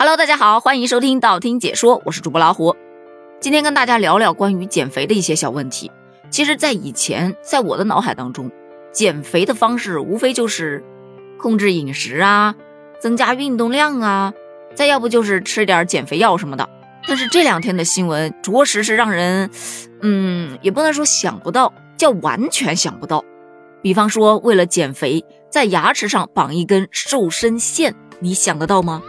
Hello，大家好，欢迎收听道听解说，我是主播老虎。今天跟大家聊聊关于减肥的一些小问题。其实，在以前，在我的脑海当中，减肥的方式无非就是控制饮食啊，增加运动量啊，再要不就是吃点减肥药什么的。但是这两天的新闻，着实是让人，嗯，也不能说想不到，叫完全想不到。比方说，为了减肥，在牙齿上绑一根瘦身线，你想得到吗？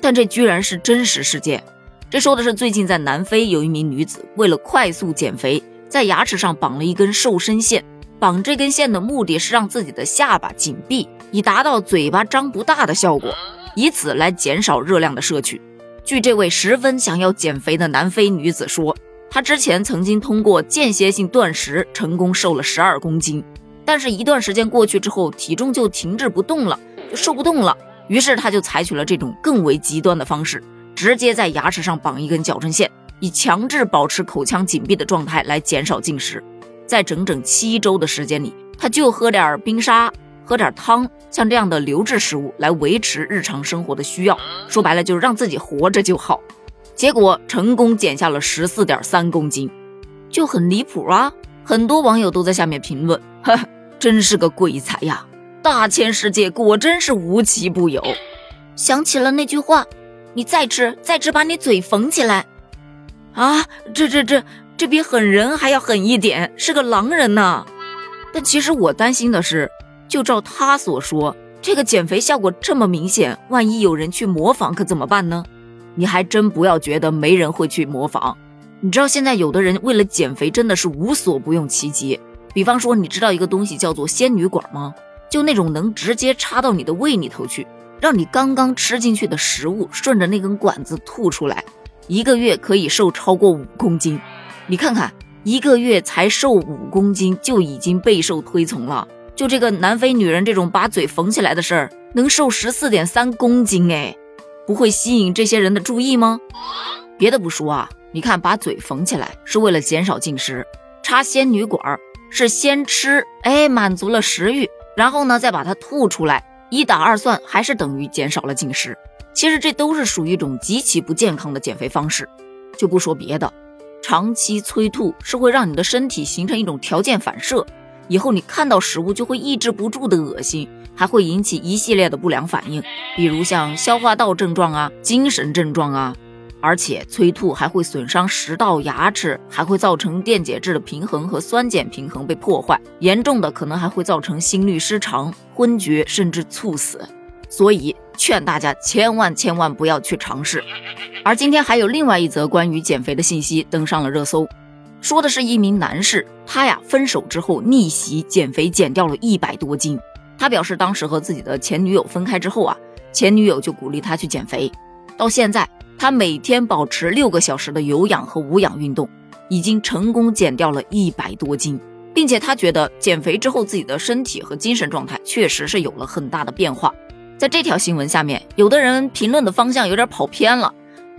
但这居然是真实事件。这说的是最近在南非有一名女子为了快速减肥，在牙齿上绑了一根瘦身线。绑这根线的目的是让自己的下巴紧闭，以达到嘴巴张不大的效果，以此来减少热量的摄取。据这位十分想要减肥的南非女子说，她之前曾经通过间歇性断食成功瘦了十二公斤，但是一段时间过去之后，体重就停滞不动了，就瘦不动了。于是他就采取了这种更为极端的方式，直接在牙齿上绑一根矫正线，以强制保持口腔紧闭的状态来减少进食。在整整七周的时间里，他就喝点冰沙，喝点汤，像这样的流质食物来维持日常生活的需要。说白了就是让自己活着就好。结果成功减下了十四点三公斤，就很离谱啊！很多网友都在下面评论：“呵，真是个鬼才呀！”大千世界果真是无奇不有，想起了那句话：“你再吃再吃，把你嘴缝起来。”啊，这这这这比狠人还要狠一点，是个狼人呢。但其实我担心的是，就照他所说，这个减肥效果这么明显，万一有人去模仿，可怎么办呢？你还真不要觉得没人会去模仿。你知道现在有的人为了减肥真的是无所不用其极，比方说，你知道一个东西叫做仙女管吗？就那种能直接插到你的胃里头去，让你刚刚吃进去的食物顺着那根管子吐出来，一个月可以瘦超过五公斤。你看看，一个月才瘦五公斤就已经备受推崇了。就这个南非女人这种把嘴缝起来的事儿，能瘦十四点三公斤，哎，不会吸引这些人的注意吗？别的不说啊，你看把嘴缝起来是为了减少进食，插仙女管儿是先吃，哎，满足了食欲。然后呢，再把它吐出来，一打二算，还是等于减少了进食。其实这都是属于一种极其不健康的减肥方式。就不说别的，长期催吐是会让你的身体形成一种条件反射，以后你看到食物就会抑制不住的恶心，还会引起一系列的不良反应，比如像消化道症状啊、精神症状啊。而且催吐还会损伤食道、牙齿，还会造成电解质的平衡和酸碱平衡被破坏，严重的可能还会造成心律失常、昏厥，甚至猝死。所以劝大家千万千万不要去尝试。而今天还有另外一则关于减肥的信息登上了热搜，说的是一名男士，他呀分手之后逆袭减肥，减掉了一百多斤。他表示当时和自己的前女友分开之后啊，前女友就鼓励他去减肥，到现在。他每天保持六个小时的有氧和无氧运动，已经成功减掉了一百多斤，并且他觉得减肥之后自己的身体和精神状态确实是有了很大的变化。在这条新闻下面，有的人评论的方向有点跑偏了，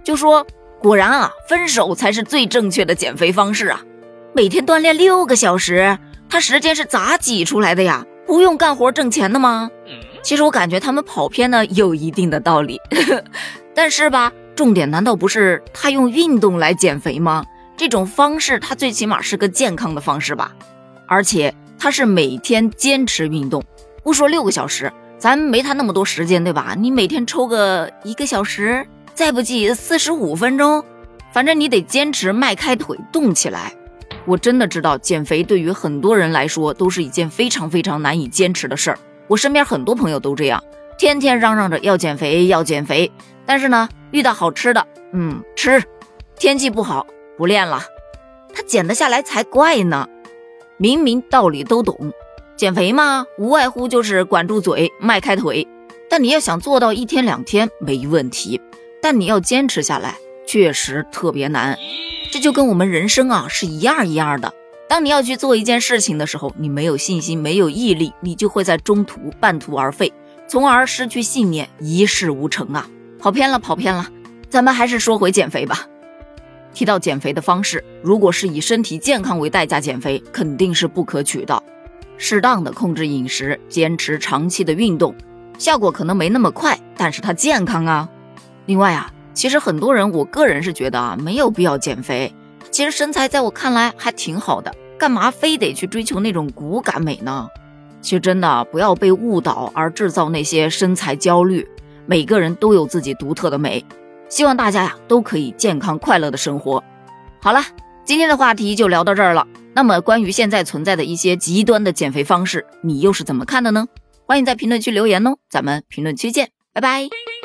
就说：“果然啊，分手才是最正确的减肥方式啊！每天锻炼六个小时，他时间是咋挤出来的呀？不用干活挣钱的吗？”其实我感觉他们跑偏呢有一定的道理，但是吧。重点难道不是他用运动来减肥吗？这种方式他最起码是个健康的方式吧，而且他是每天坚持运动，不说六个小时，咱没他那么多时间，对吧？你每天抽个一个小时，再不济四十五分钟，反正你得坚持迈开腿动起来。我真的知道减肥对于很多人来说都是一件非常非常难以坚持的事儿，我身边很多朋友都这样，天天嚷嚷着要减肥要减肥，但是呢。遇到好吃的，嗯，吃；天气不好，不练了。他减得下来才怪呢。明明道理都懂，减肥嘛，无外乎就是管住嘴，迈开腿。但你要想做到一天两天没问题，但你要坚持下来，确实特别难。这就跟我们人生啊是一样一样的。当你要去做一件事情的时候，你没有信心，没有毅力，你就会在中途半途而废，从而失去信念，一事无成啊。跑偏了，跑偏了，咱们还是说回减肥吧。提到减肥的方式，如果是以身体健康为代价减肥，肯定是不可取的。适当的控制饮食，坚持长期的运动，效果可能没那么快，但是它健康啊。另外啊，其实很多人，我个人是觉得啊，没有必要减肥。其实身材在我看来还挺好的，干嘛非得去追求那种骨感美呢？其实真的不要被误导而制造那些身材焦虑。每个人都有自己独特的美，希望大家呀都可以健康快乐的生活。好了，今天的话题就聊到这儿了。那么关于现在存在的一些极端的减肥方式，你又是怎么看的呢？欢迎在评论区留言哦，咱们评论区见，拜拜。